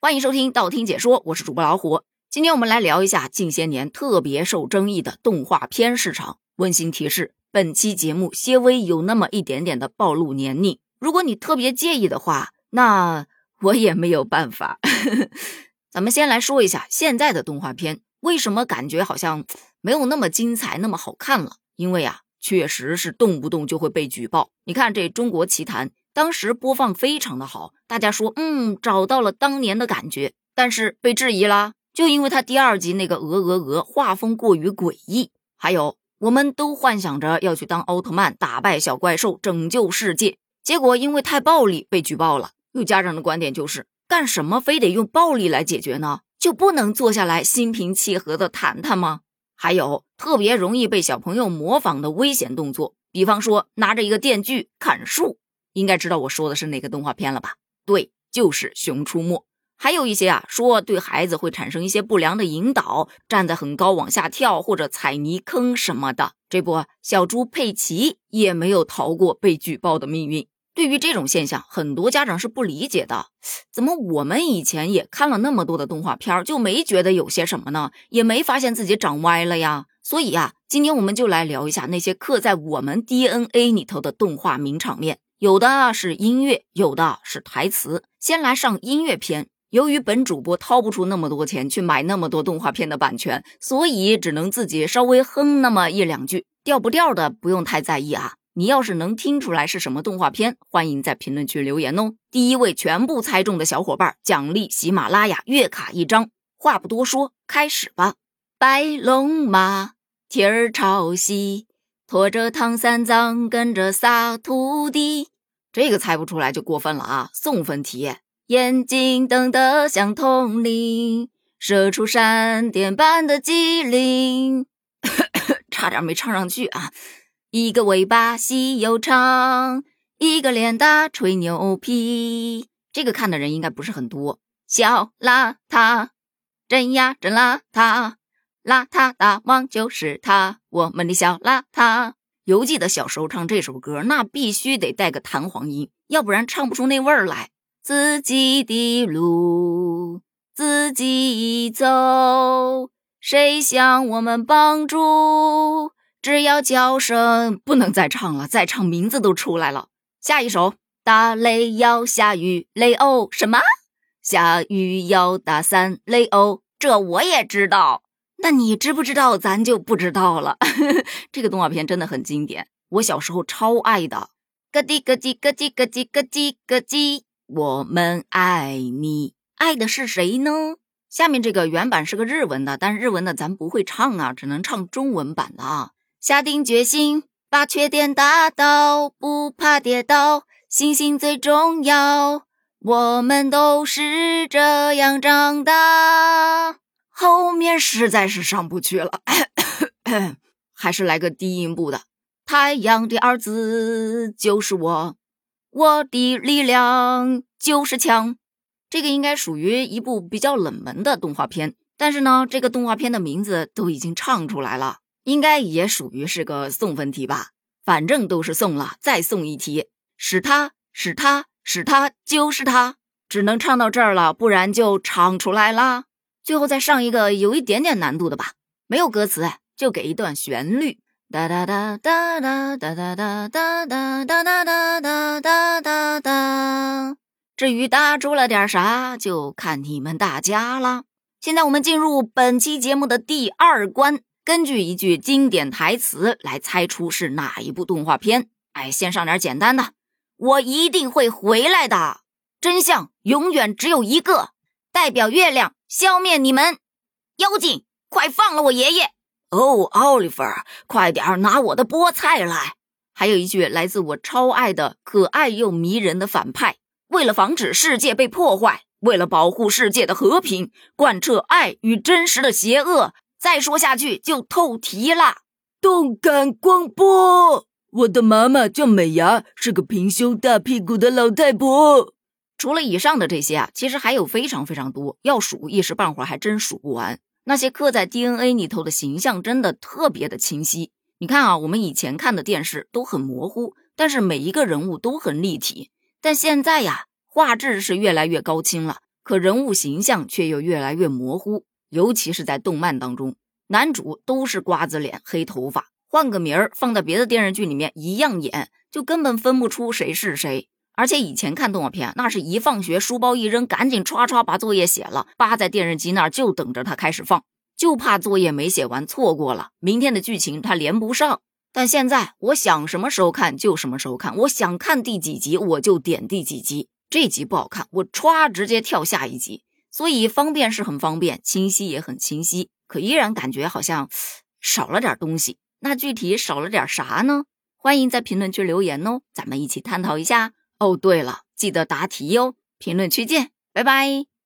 欢迎收听道听解说，我是主播老虎。今天我们来聊一下近些年特别受争议的动画片市场。温馨提示：本期节目些微有那么一点点的暴露年龄，如果你特别介意的话，那我也没有办法。咱们先来说一下现在的动画片，为什么感觉好像没有那么精彩、那么好看了？因为啊。确实是动不动就会被举报。你看这《中国奇谭》，当时播放非常的好，大家说嗯找到了当年的感觉，但是被质疑啦，就因为他第二集那个鹅鹅鹅画风过于诡异。还有，我们都幻想着要去当奥特曼，打败小怪兽，拯救世界，结果因为太暴力被举报了。有家长的观点就是，干什么非得用暴力来解决呢？就不能坐下来心平气和的谈谈吗？还有特别容易被小朋友模仿的危险动作，比方说拿着一个电锯砍树，应该知道我说的是哪个动画片了吧？对，就是《熊出没》。还有一些啊，说对孩子会产生一些不良的引导，站在很高往下跳或者踩泥坑什么的。这不，小猪佩奇也没有逃过被举报的命运。对于这种现象，很多家长是不理解的。怎么我们以前也看了那么多的动画片，就没觉得有些什么呢？也没发现自己长歪了呀？所以啊，今天我们就来聊一下那些刻在我们 DNA 里头的动画名场面。有的是音乐，有的是台词。先来上音乐篇。由于本主播掏不出那么多钱去买那么多动画片的版权，所以只能自己稍微哼那么一两句，调不调的不用太在意啊。你要是能听出来是什么动画片，欢迎在评论区留言哦。第一位全部猜中的小伙伴，奖励喜马拉雅月卡一张。话不多说，开始吧。白龙马，蹄儿朝西，驮着唐三藏，跟着仨徒弟。这个猜不出来就过分了啊！送分题。眼睛瞪得像铜铃，射出闪电般的机灵。差点没唱上去啊！一个尾巴细又长，一个脸大吹牛皮。这个看的人应该不是很多。小邋遢，真呀真邋遢，邋遢大王就是他，我们的小邋遢。犹记得小时候唱这首歌，那必须得带个弹簧音，要不然唱不出那味儿来。自己的路自己走，谁向我们帮助？只要叫声，不能再唱了，再唱名字都出来了。下一首，打雷要下雨，雷欧什么？下雨要打伞，雷欧，这我也知道。那你知不知道？咱就不知道了。这个动画片真的很经典，我小时候超爱的。咯叽咯叽咯叽咯叽咯叽咯叽，我们爱你，爱的是谁呢？下面这个原版是个日文的，但是日文的咱不会唱啊，只能唱中文版的啊。下定决心把缺点打倒，不怕跌倒，信心最重要。我们都是这样长大。后面实在是上不去了，还是来个低音部的。太阳的儿子就是我，我的力量就是强。这个应该属于一部比较冷门的动画片，但是呢，这个动画片的名字都已经唱出来了。应该也属于是个送分题吧，反正都是送了，再送一题，是他是他是他就是他，只能唱到这儿了，不然就唱出来啦。最后再上一个有一点点难度的吧，没有歌词，就给一段旋律，哒哒哒哒哒哒哒哒哒哒哒哒哒哒哒哒。至于搭出了点啥，就看你们大家啦。现在我们进入本期节目的第二关。根据一句经典台词来猜出是哪一部动画片。哎，先上点简单的。我一定会回来的，真相永远只有一个，代表月亮消灭你们妖精。快放了我爷爷！哦，奥利弗，快点拿我的菠菜来。还有一句来自我超爱的可爱又迷人的反派。为了防止世界被破坏，为了保护世界的和平，贯彻爱与真实的邪恶。再说下去就透题了。动感光波，我的妈妈叫美伢，是个平胸大屁股的老太婆。除了以上的这些啊，其实还有非常非常多，要数一时半会儿还真数不完。那些刻在 DNA 里头的形象真的特别的清晰。你看啊，我们以前看的电视都很模糊，但是每一个人物都很立体。但现在呀，画质是越来越高清了。可人物形象却又越来越模糊，尤其是在动漫当中，男主都是瓜子脸、黑头发，换个名儿放在别的电视剧里面一样演，就根本分不出谁是谁。而且以前看动画片，那是一放学书包一扔，赶紧唰唰把作业写了，扒在电视机那儿就等着它开始放，就怕作业没写完错过了明天的剧情，它连不上。但现在我想什么时候看就什么时候看，我想看第几集我就点第几集，这集不好看我歘直接跳下一集。所以方便是很方便，清晰也很清晰，可依然感觉好像少了点东西。那具体少了点啥呢？欢迎在评论区留言哦，咱们一起探讨一下。哦，对了，记得答题哟！评论区见，拜拜。